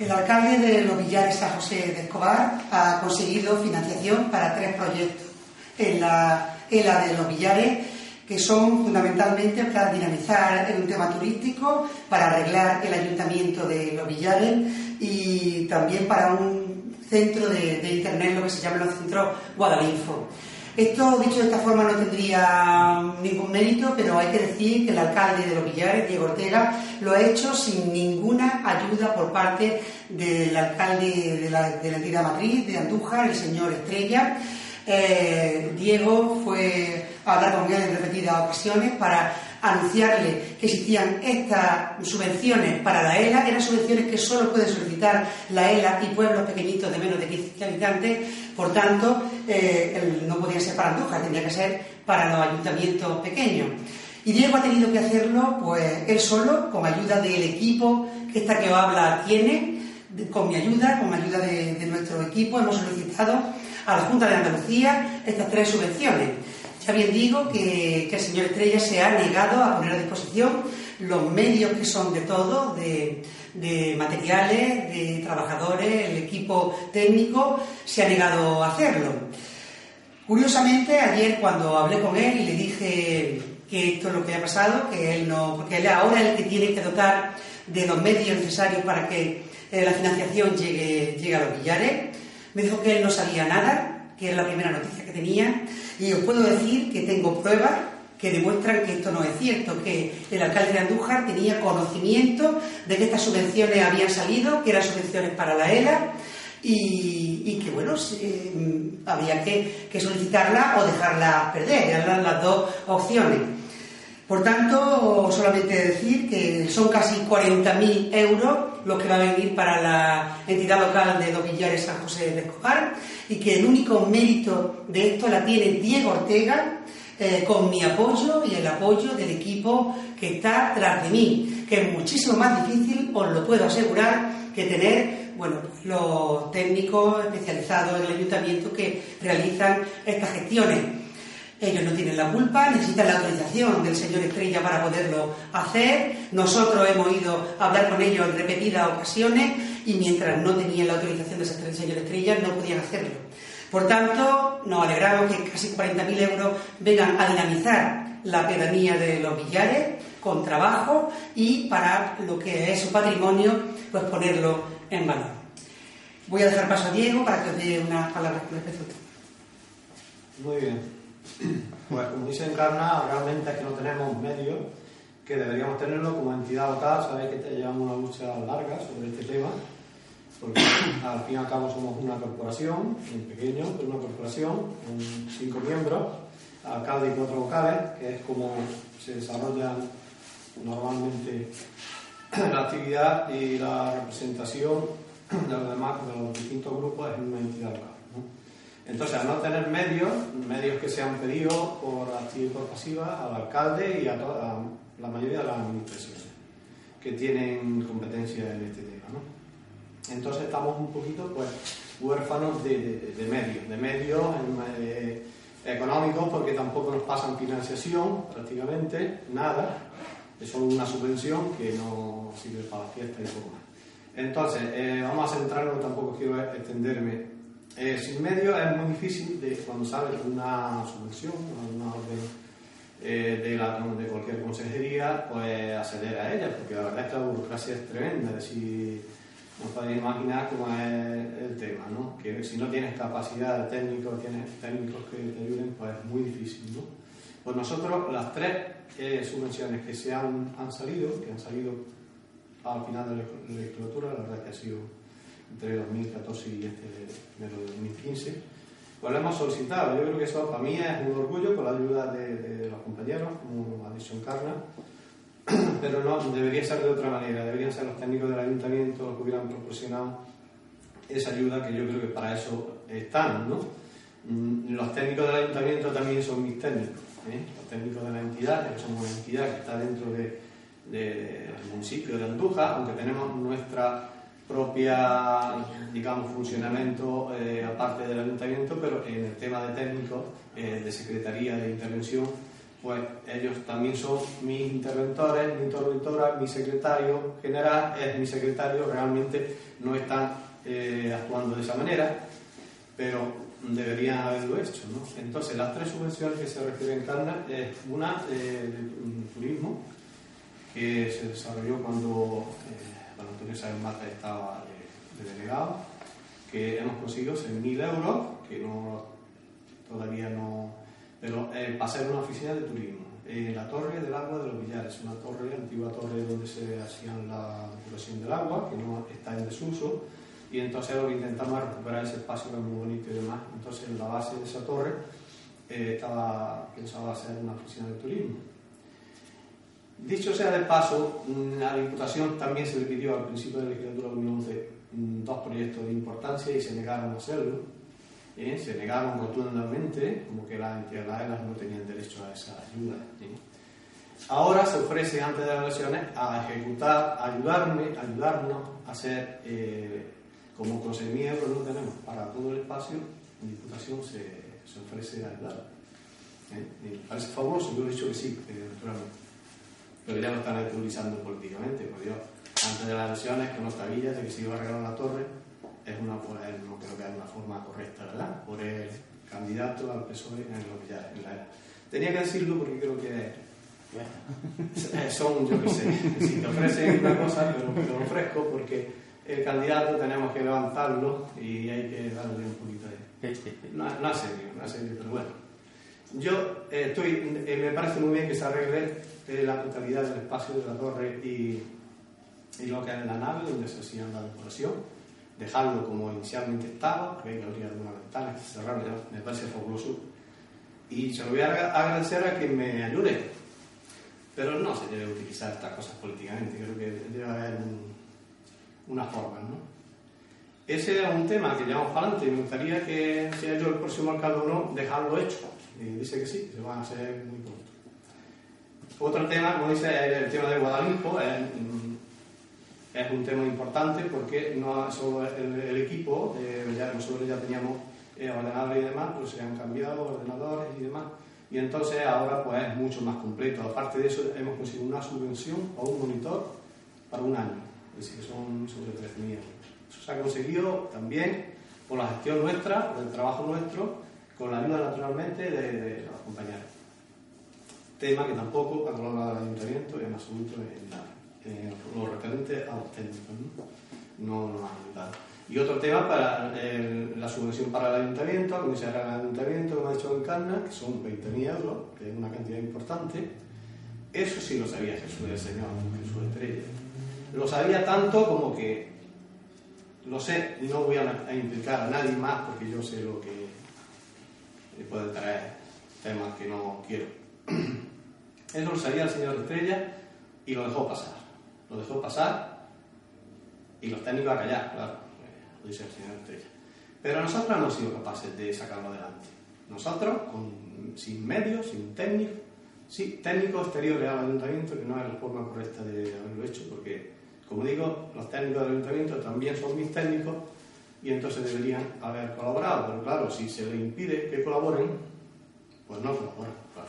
El alcalde de Los Villares, San José de Escobar, ha conseguido financiación para tres proyectos en la ELA de Los Villares, que son fundamentalmente para dinamizar un tema turístico, para arreglar el ayuntamiento de Los Villares y también para un centro de, de Internet, lo que se llama los centros Guadalinfo. Esto, dicho de esta forma, no tendría ningún mérito, pero hay que decir que el alcalde de Los Villares, Diego Ortega, lo ha hecho sin ninguna ayuda por parte del alcalde de la, de la entidad matriz, de Andújar, el señor Estrella. Eh, Diego fue a hablar con él en repetidas ocasiones para anunciarle que existían estas subvenciones para la ELA, eran subvenciones que solo puede solicitar la ELA y pueblos pequeñitos de menos de 15 habitantes, por tanto, eh, no podía ser para Andújar, tendría que ser para los ayuntamientos pequeños. Y Diego ha tenido que hacerlo, pues, él solo, con ayuda del equipo que esta que os habla tiene, con mi ayuda, con ayuda de nuestro equipo, hemos solicitado a la Junta de Andalucía estas tres subvenciones. Ya bien digo que, el señor Estrella se ha negado a poner a disposición los medios que son de todo, de, de materiales, de trabajadores, el equipo técnico, se ha negado a hacerlo. Curiosamente, ayer cuando hablé con él y le dije que esto es lo que ha pasado, que él no, porque él ahora es el que tiene que dotar de los medios necesarios para que eh, la financiación llegue, llegue a los billares, me dijo que él no sabía nada, que era la primera noticia que tenía, y os puedo decir que tengo pruebas que demuestran que esto no es cierto, que el alcalde de Andújar tenía conocimiento de que estas subvenciones habían salido, que eran subvenciones para la ELA, y, que, bueno, eh, había que, que, solicitarla o dejarla perder, eran las dos opciones. Por tanto, solamente decir que son casi 40.000 euros los que va a venir para la entidad local de Los Villares San José de Escobar y que el único mérito de esto la tiene Diego Ortega eh, con mi apoyo y el apoyo del equipo que está tras de mí, que es muchísimo más difícil, os lo puedo asegurar, que tener bueno, los técnicos especializados en el ayuntamiento que realizan estas gestiones. Ellos no tienen la culpa, necesitan la autorización del señor Estrella para poderlo hacer. Nosotros hemos ido a hablar con ellos en repetidas ocasiones y mientras no tenían la autorización del señor Estrella no podían hacerlo. Por tanto, nos alegramos que casi 40.000 euros vengan a dinamizar la pedanía de los billares con trabajo y para lo que es su patrimonio, pues ponerlo en valor. Voy a dejar paso a Diego para que os dé unas palabras con respecto. Muy bien. Pues dice Encarna, realmente es que no tenemos medios que deberíamos tenerlo como entidad local. Sabéis que llevamos una lucha larga sobre este tema, porque al fin y al cabo somos una corporación, muy pequeño, pero una corporación, con cinco miembros, alcalde y cuatro vocales, que es como se desarrollan normalmente la actividad y la representación de los demás, de los distintos grupos en una entidad local. Entonces, al no tener medios, medios que se han pedido por activa y por pasiva al alcalde y a, toda, a la mayoría de las administraciones que tienen competencia en este tema. ¿no? Entonces, estamos un poquito pues, huérfanos de, de, de medios, de medios eh, económicos, porque tampoco nos pasan financiación prácticamente, nada es solo una subvención que no sirve para la fiesta y poco más. Entonces, eh, vamos a centrarnos, tampoco quiero extenderme. Eh, sin medio es muy difícil de, cuando sale una subvención, una orden eh, de, la, de, cualquier consejería, pues acceder a ella, porque la verdad es que la burocracia es tremenda. Es decir, no podéis imaginar cómo es el tema, ¿no? Que si no tienes capacidad de técnico, tienes técnicos que te ayuden, pues es muy difícil, ¿no? Pues nosotros, las tres eh, subvenciones que se han, han, salido, que han salido al final de la legislatura, la verdad que ha sido entre 2014 y este de, de 2015, pues lo hemos solicitado. Yo creo que eso para mí es un orgullo con la ayuda de, de los compañeros, como ha dicho Encarna, pero no debería ser de otra manera. Deberían ser los técnicos del ayuntamiento los que hubieran proporcionado esa ayuda que yo creo que para eso están, ¿no? Mm, Los técnicos del ayuntamiento también son mis técnicos, ¿eh? los técnicos de la entidad, que somos una entidad que está dentro de- de- del municipio de Andújar, aunque tenemos nuestra propia, digamos, funcionamiento eh, aparte del ayuntamiento, pero en el tema de técnicos, eh, de secretaría de intervención, pues ellos también son mis interventores, mi interventora, mi secretario general, es mi secretario, realmente no están eh, actuando de esa manera, pero deberían haberlo hecho. ¿no? Entonces, las tres subvenciones que se refieren Carna es una eh, de turismo, que se desarrolló cuando eh, Sáenz Mata estaba de, de delegado, que hemos conseguido 6.000 euros, que no, todavía no... Pero eh, para ser una oficina de turismo. En la Torre del Agua de los Villares, una torre, antigua torre donde se hacían la depuración del agua, que no está en desuso, y entonces lo que intentamos es recuperar ese espacio que es muy bonito y demás. Entonces en la base de esa torre eh, estaba pensado hacer una oficina de turismo. Dicho sea de paso, mm, a la Diputación también se le pidió al principio de la legislatura 2011 mm, dos proyectos de importancia y se negaron a hacerlo. ¿eh? Se negaron rotundamente, como que las entidades no tenían derecho a esa ayuda. ¿eh? Ahora se ofrece, antes de las elecciones, a ejecutar, ayudarme, ayudarnos a hacer, eh, como con 6.000 euros no tenemos para todo el espacio, la Diputación se, ofrece a ayudar. ¿eh? Me parece fabuloso, yo he dicho que sí, eh, naturalmente pero ya lo están utilizando políticamente. Por Dios, antes de las elecciones, con nuestra guía de que se iba a arreglar la torre, es una, no creo que es una forma correcta, ¿verdad? Por el candidato al PSOE en lo que ya en la era. Tenía que decirlo porque creo que son, yo qué sé, si te ofrecen una cosa, pero te lo ofrezco porque el candidato tenemos que levantarlo y hay que darle un poquito de... No, no es serio, no es serio, pero bueno. Yo eh, estoy, eh, me parece muy bien que se arregle eh, la totalidad del espacio de la torre y, y lo que es la nave donde se hacía la decoración, dejarlo como inicialmente estaba, porque hay que abrir algunas ventanas, que cerrarlo, ya me parece fabuloso. Y se lo voy a agra- agradecer a quien me ayude, pero no se debe utilizar estas cosas políticamente, creo que debe haber un- una forma, ¿no? Ese es un tema que llevamos para adelante y me gustaría que, sea yo el próximo alcalde o no, dejarlo hecho. Y dice que sí, se van a hacer muy pronto. Otro tema, como dice, el tema de Guadalimpo. Es, un tema importante porque no solo el, equipo, eh, ya nosotros ya teníamos eh, ordenadores y demás, pues se han cambiado ordenadores y demás. Y entonces ahora pues es mucho más completo. Aparte de eso, hemos conseguido una subvención o un monitor para un año. Es decir, son sobre 13.000 euros. Eso se ha conseguido también por la gestión nuestra, por el trabajo nuestro, con la ayuda naturalmente de, de los compañeros. Tema que tampoco, cuando lo habla del ayuntamiento, en absoluto en lo referente a los técnicos, ¿no? No nos han ayudado. Y otro tema para el- la subvención para el ayuntamiento, se hará el ayuntamiento, como ha dicho Encarna, que son 20.000 euros, que es una cantidad importante. Eso sí lo sabía Jesús, el Señor, Jesús Estrella. Lo sabía tanto como que lo sé no voy a, a implicar a nadie más porque yo sé lo que le puede traer temas que no quiero. Eso lo sabía el señor Estrella y lo dejó pasar. Lo dejó pasar y los técnicos a callar, claro, lo dice el señor Estrella. Pero nosotros no hemos sido capaces de sacarlo adelante. Nosotros, con- sin medios, sin técnicos, sí, técnicos exteriores al ayuntamiento, que no es la forma correcta de haberlo hecho, porque, como digo, los técnicos del ayuntamiento también son mis técnicos y entonces deberían haber colaborado. Pero claro, si se les impide que colaboren, pues no colaboran, claro.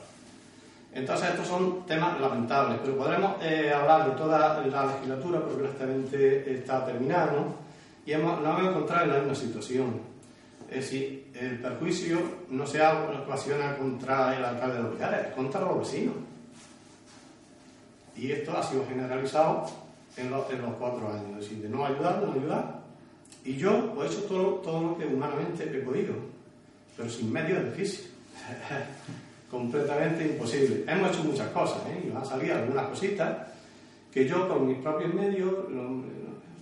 Entonces estos son temas lamentables, pero podremos eh, hablar de toda la legislatura porque prácticamente está terminada, ¿no? Y hemos, nos hemos encontrado en la misma situación. Es decir, el perjuicio no se ocasiona contra el alcalde de los Villares, es contra los vecinos. Y esto ha sido generalizado en los, en los cuatro años, es decir, de no ayudar, no ayudar. Y yo pues, he hecho todo, todo lo que humanamente he podido, pero sin medios es difícil. Completamente imposible. Hemos hecho muchas cosas, ¿eh? y van a salir algunas cositas que yo con mis propios medios,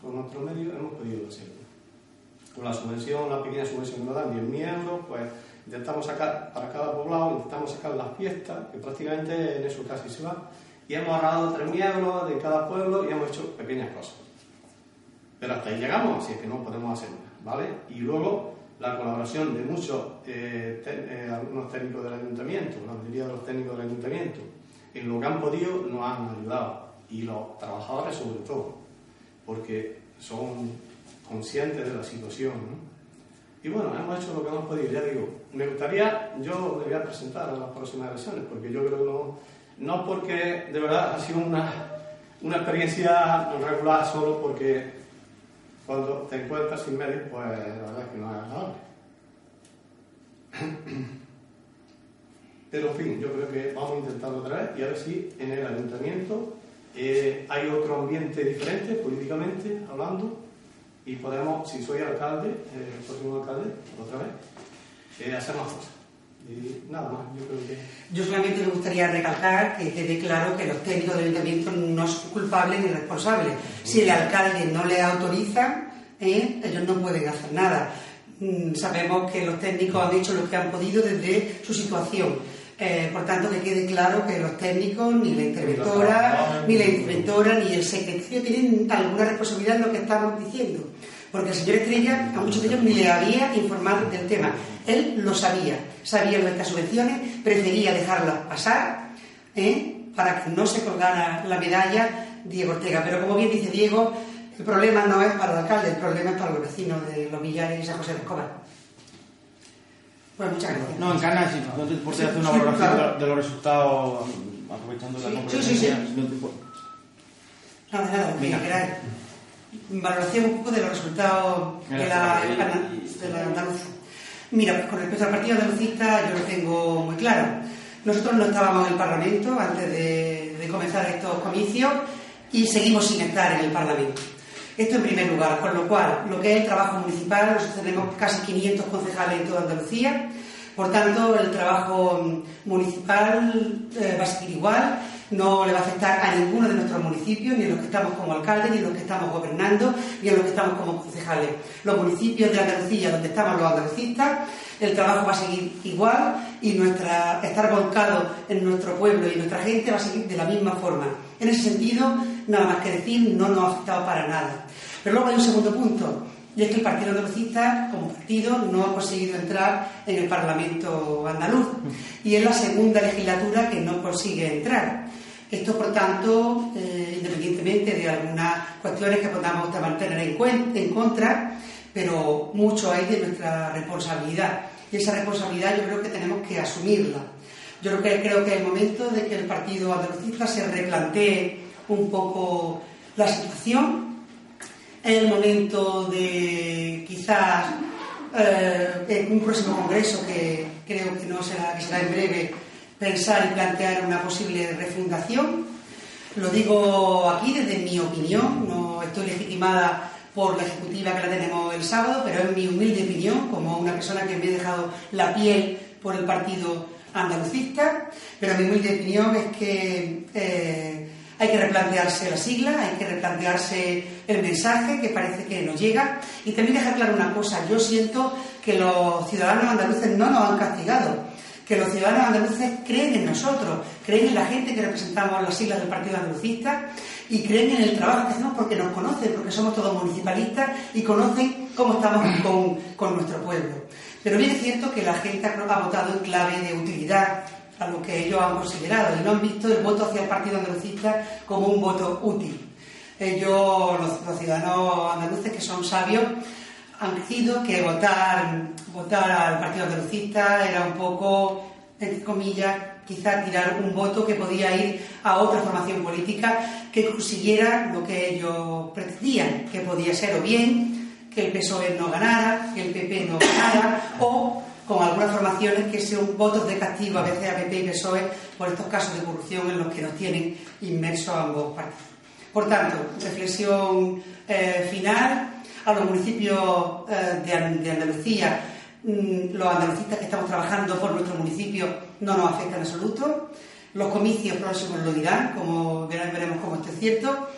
con otros medios, hemos podido hacerlo. Con la subvención, la pequeña subvención que nos dan, 10.000 euros, pues intentamos sacar para cada poblado, intentamos sacar las fiestas, que prácticamente en eso casi se va, y hemos ahorrado 3.000 euros de cada pueblo y hemos hecho pequeñas cosas. Pero hasta ahí llegamos, así es que no podemos hacer nada, ¿vale? Y luego la colaboración de muchos, eh, eh, algunos técnicos del ayuntamiento, la mayoría de los técnicos del ayuntamiento, en lo que han podido nos han ayudado. Y los trabajadores sobre todo, porque son conscientes de la situación. Y bueno, hemos hecho lo que hemos podido, ya digo. Me gustaría, yo le voy a presentar a las próximas elecciones, porque yo creo que no, no porque de verdad ha sido una, una experiencia regular solo porque cuando te encuentras sin medios, pues la verdad es que no es agradable. Pero en fin, yo creo que vamos a intentarlo otra vez y a ver si en el ayuntamiento eh, hay otro ambiente diferente políticamente hablando y podemos, si soy alcalde, eh, el próximo alcalde, otra vez, eh, hacer más cosas. Yo solamente me gustaría recalcar que quede claro que los técnicos del ayuntamiento no son culpables ni responsables. Si el alcalde no le autoriza, ¿eh? ellos no pueden hacer nada. Mm, sabemos que los técnicos han hecho lo que han podido desde su situación. Eh, por tanto, que quede claro que los técnicos, ni la interventora, ni la interventora, ni el secretario tienen alguna responsabilidad en lo que estamos diciendo. Porque el señor Estrella a muchos de ellos ni le había informado del tema. Él lo sabía, sabía las subvenciones, prefería dejarlas pasar ¿eh? para que no se colgara la medalla Diego Ortega. Pero como bien dice Diego, el problema no es para el alcalde, el problema es para los vecinos de Los Villares y San José de Escobar. Bueno, muchas gracias. No, en Canas, si importa hacer una valoración claro. de, los resultados, aprovechando la Sí, conversación. sí, sí, sí. no te. Nada, nada, Venga. Valoración un poco de los resultados de la, de la andaluza. Mira, pues con respecto al partido andalucista yo lo tengo muy claro. Nosotros no estábamos en el Parlamento antes de, de comenzar estos comicios y seguimos sin estar en el Parlamento. Esto en primer lugar, con lo cual, lo que es el trabajo municipal, nosotros tenemos casi 500 concejales en toda Andalucía, por tanto, el trabajo municipal eh, va a seguir igual, no le va a afectar a ninguno de nuestros municipios, ni a los que estamos como alcaldes, ni a los que estamos gobernando, ni a los que estamos como concejales. Los municipios de Andalucía, donde estamos los andalucistas, el trabajo va a seguir igual y nuestra, estar volcado en nuestro pueblo y nuestra gente va a seguir de la misma forma. En ese sentido, nada más que decir, no nos ha afectado para nada. Pero luego hay un segundo punto, y es que el Partido Andalucista, como partido, no ha conseguido entrar en el Parlamento andaluz. Y es la segunda legislatura que no consigue entrar. Esto, por tanto, eh, independientemente de algunas cuestiones que podamos tener en, cuen- en contra, pero mucho hay de nuestra responsabilidad. Y esa responsabilidad yo creo que tenemos que asumirla. Yo creo que, creo que es el momento de que el Partido Andalucista se replantee un poco la situación, es el momento de quizás eh, en un próximo congreso que creo que no será, que será en breve, pensar y plantear una posible refundación. Lo digo aquí desde mi opinión, no estoy legitimada por la ejecutiva que la tenemos el sábado, pero es mi humilde opinión como una persona que me he dejado la piel por el partido andalucista, pero mi humilde opinión es que eh, hay que replantearse la sigla, hay que replantearse el mensaje que parece que nos llega. Y también dejar claro una cosa, yo siento que los ciudadanos andaluces no nos han castigado, que los ciudadanos andaluces creen en nosotros, creen en la gente que representamos las siglas del Partido Andalucista y creen en el trabajo que hacemos porque nos conocen, porque somos todos municipalistas y conocen cómo estamos con, con nuestro pueblo. Pero bien es cierto que la gente ha votado en clave de utilidad a lo que ellos han considerado y no han visto el voto hacia el Partido Andalucista como un voto útil. Ellos, los, los ciudadanos andaluces que son sabios, han decidido que votar, votar al Partido Andalucista era un poco, entre comillas, quizá tirar un voto que podía ir a otra formación política que consiguiera lo que ellos pretendían, que podía ser o bien que el PSOE no ganara, que el PP no ganara, o con algunas formaciones que sean votos de castigo a veces a PP y PSOE por estos casos de corrupción en los que nos tienen inmersos ambos partidos. Por tanto, reflexión eh, final a los municipios eh, de, An- de Andalucía. mm, los andalucistas que estamos trabajando por nuestro municipio no nos afecta en absoluto. Los comicios próximos lo dirán, como veremos cómo esto es cierto.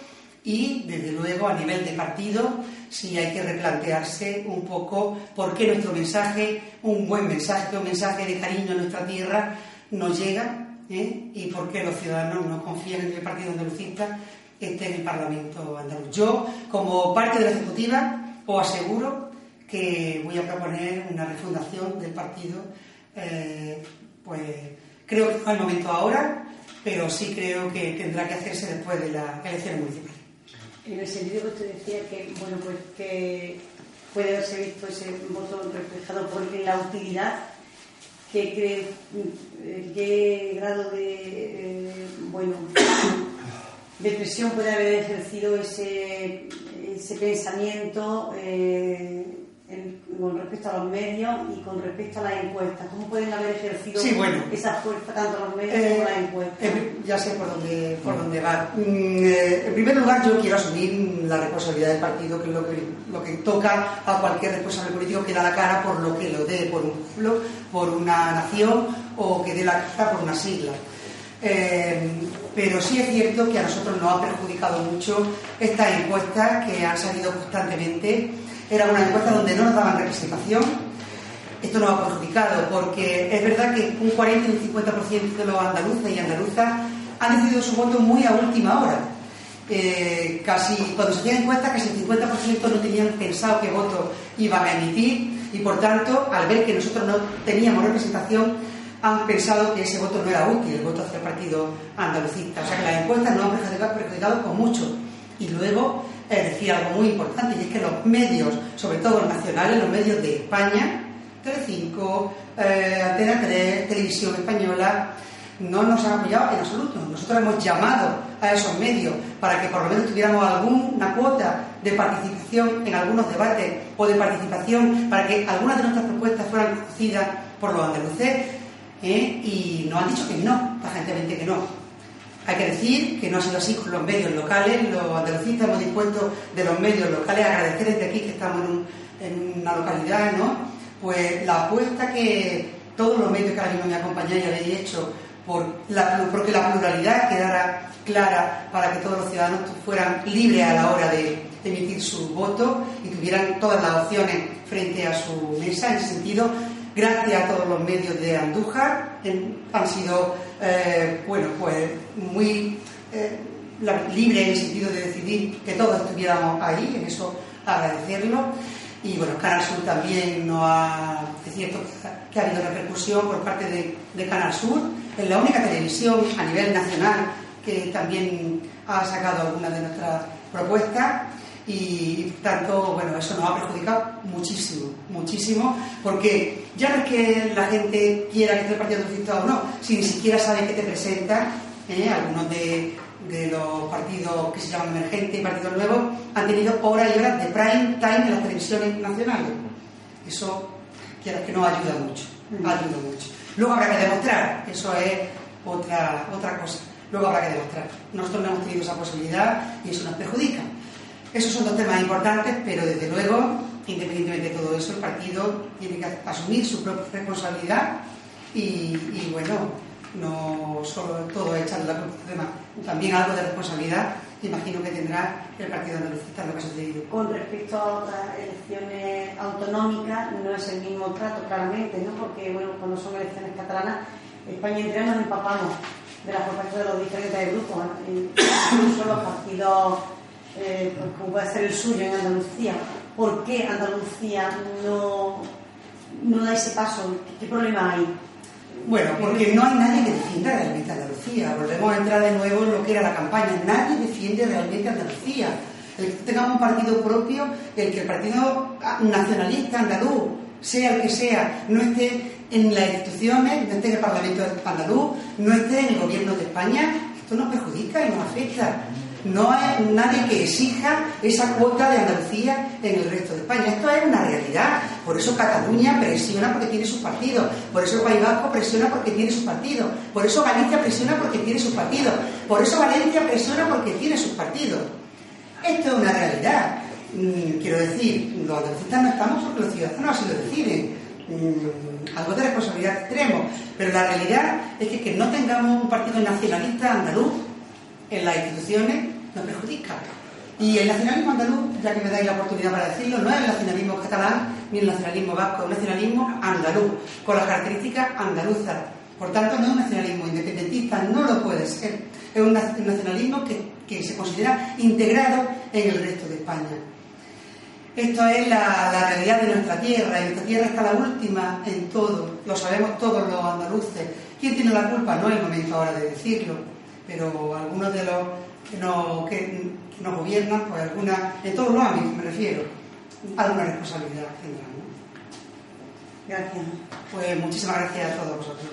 Y, desde luego, a nivel de partido, sí hay que replantearse un poco por qué nuestro mensaje, un buen mensaje, un mensaje de cariño a nuestra tierra, nos llega ¿eh? y por qué los ciudadanos no confían en el Partido Andalucista esté en el Parlamento andaluz. Yo, como parte de la Ejecutiva, os aseguro que voy a proponer una refundación del partido. Eh, pues creo que no el momento ahora, pero sí creo que tendrá que hacerse después de las elecciones municipales. En el sentido que usted decía que, bueno, pues que puede haberse visto ese voto reflejado por la utilidad, ¿qué, qué, qué grado de, eh, bueno, de presión puede haber ejercido ese, ese pensamiento eh, en- con respecto a los medios y con respecto a las encuestas? ¿Cómo pueden haber ejercido Sí, bueno. esa fuerza tanto los medios Eh, como las encuestas? eh, ya sé por dónde, por dónde va. Mm, eh, en primer lugar, yo quiero asumir la responsabilidad del partido, que es lo que, lo que toca a cualquier responsable político que da la cara por lo que lo dé, por un pueblo, por una nación o que dé la cara por una sigla. Eh, pero sí es cierto que a nosotros nos ha perjudicado mucho estas encuestas que han salido constantemente. Era una encuesta donde no nos daban representación, esto nos ha perjudicado porque es verdad que un 40 y un 50% de los andaluces y andaluzas han decidido su voto muy a última hora. Eh, casi, cuando se hacían encuestas, casi el 50% no tenían pensado qué voto iban a emitir y por tanto, al ver que nosotros no teníamos representación, han pensado que ese voto no era útil, el voto hacia el partido andalucista. O sea que las encuestas nos han perjudicado con mucho. Y luego eh, decía algo muy importante, y es que los medios, sobre todo los nacionales, los medios de España, Telecinco, eh, Antena 3, Televisión Española, no nos han apoyado en absoluto. Nosotros hemos llamado a esos medios para que por lo menos tuviéramos alguna cuota de participación en algunos debates o de participación para que algunas de nuestras propuestas fueran conocidas por los andaluces ¿eh? y nos han dicho que no, tajantemente que no. Hay que decir que no ha sido así con los medios locales, los andalucistas hemos dispuesto de los medios locales, agradecer desde aquí que estamos en, un- en una localidad, ¿no? Pues la apuesta que todos los medios que ahora mismo me acompañáis habéis hecho por la, porque la pluralidad quedara clara para que todos los ciudadanos fueran libres a la hora de emitir su voto y tuvieran todas las opciones frente a su mesa. En ese sentido, gracias a todos los medios de Andújar, en- han sido, eh, bueno, pues muy eh, libres en el sentido de decidir que todos estuviéramos ahí, en eso agradecerlo. Y bueno, Canal Sur también no ha, es cierto que ha- que ha habido repercusión por parte de, de Canal Sur, es la única televisión a nivel nacional que también ha sacado algunas de nuestras propuestas y tanto, bueno, eso nos ha perjudicado muchísimo, muchísimo, porque ya no es que la gente quiera que esté el Partido Socialista o no, si ni siquiera saben que te presentan, ¿eh? algunos de, de los partidos que se llaman emergentes y partidos nuevos han tenido horas y horas de prime time en las televisiones nacionales. Eso, quieras que no, ayuda mucho, ayuda mucho. Luego habrá que demostrar, eso es otra, otra cosa. Luego habrá que demostrar. Nosotros no hemos tenido esa posibilidad y eso nos perjudica. Esos son dos temas importantes, pero desde luego, independientemente de todo eso, el partido tiene que asumir su propia responsabilidad y, bueno, no solo todo echarle la culpa demás, también algo de responsabilidad imagino que tendrá el Partido Andalucista lo que ha sucedido. Con respecto a otras elecciones autonómicas, no es el mismo trato, claramente, ¿no? Porque, bueno, cuando son elecciones catalanas, España entera nos empapamos de las propuestas de los diferentes grupos, incluso los partidos, eh, pues, como puede ser el suyo en Andalucía. ¿Por qué Andalucía no, no da ese paso? ¿Qué problema hay? Bueno, porque no hay nadie que defienda realmente Andalucía. Volvemos a entrar de nuevo en lo que era la campaña. Nadie defiende realmente Andalucía. El que tengamos un partido propio, el que el partido nacionalista andaluz, sea el que sea, no esté en las instituciones, no esté en el Parlamento andaluz, no esté en el gobierno de España, esto nos perjudica y nos afecta. No hay nadie que exija esa cuota de Andalucía en el resto de España. Esto es una realidad. Por eso Cataluña presiona porque tiene su partido. Por eso el País Vasco presiona porque tiene su partido. Por eso Galicia presiona porque tiene su partido. Por eso Valencia presiona porque tiene sus partidos. Esto es una realidad. Mm, quiero decir, los andalucistas no estamos porque los ciudadanos así lo deciden. Mm, algo de responsabilidad tenemos. Pero la realidad es que que no tengamos un partido nacionalista andaluz en las instituciones nos perjudica. Y el nacionalismo andaluz, ya que me dais la oportunidad para decirlo, no es el nacionalismo catalán ni el nacionalismo vasco, es un nacionalismo andaluz, con las características andaluzas. Por tanto, no es un nacionalismo independentista, no lo puede ser. Es un nacionalismo que, que se considera integrado en el resto de España. Esto es la, la, realidad de nuestra tierra, y nuestra tierra está la última en todo, lo sabemos todos los andaluces. ¿Quién tiene la culpa? No es el momento ahora de decirlo, pero algunos de los que nos, que, que nos gobiernan, pues alguna, en todos los ámbitos me refiero, alguna responsabilidad tendrán. ¿no? Gracias. Pues muchísimas gracias a todos vosotros.